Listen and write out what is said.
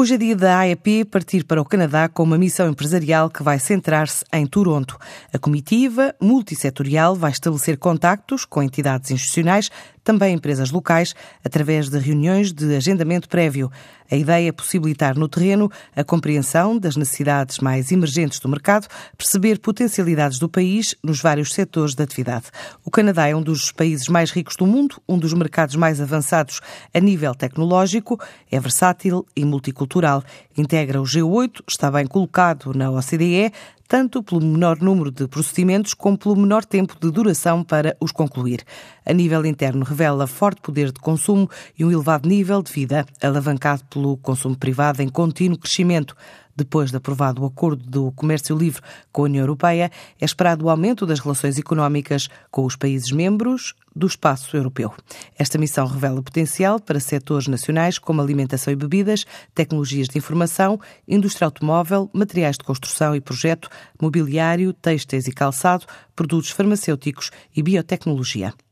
Hoje é dia da AEP partir para o Canadá com uma missão empresarial que vai centrar-se em Toronto. A comitiva multissetorial vai estabelecer contactos com entidades institucionais, também empresas locais, através de reuniões de agendamento prévio. A ideia é possibilitar no terreno a compreensão das necessidades mais emergentes do mercado, perceber potencialidades do país nos vários setores de atividade. O Canadá é um dos países mais ricos do mundo, um dos mercados mais avançados a nível tecnológico, é versátil e multicultural cultural. Integra o G8, está bem colocado na OCDE, tanto pelo menor número de procedimentos como pelo menor tempo de duração para os concluir. A nível interno, revela forte poder de consumo e um elevado nível de vida, alavancado pelo consumo privado em contínuo crescimento. Depois de aprovado o acordo do comércio livre com a União Europeia, é esperado o aumento das relações económicas com os países membros do espaço europeu. Esta missão revela potencial para setores nacionais como alimentação e bebidas, tecnologias de informação, indústria automóvel, materiais de construção e projeto, mobiliário, têxteis e calçado, produtos farmacêuticos e biotecnologia.